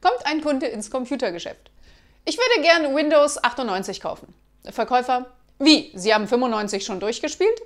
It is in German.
kommt ein Kunde ins Computergeschäft. Ich würde gerne Windows 98 kaufen. Verkäufer, wie? Sie haben 95 schon durchgespielt?